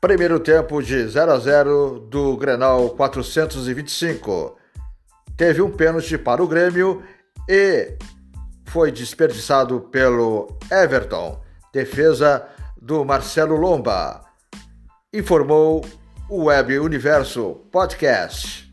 Primeiro tempo de 0 a 0 do Grenal 425. Teve um pênalti para o Grêmio e foi desperdiçado pelo Everton. Defesa do Marcelo Lomba. Informou o Web Universo Podcast.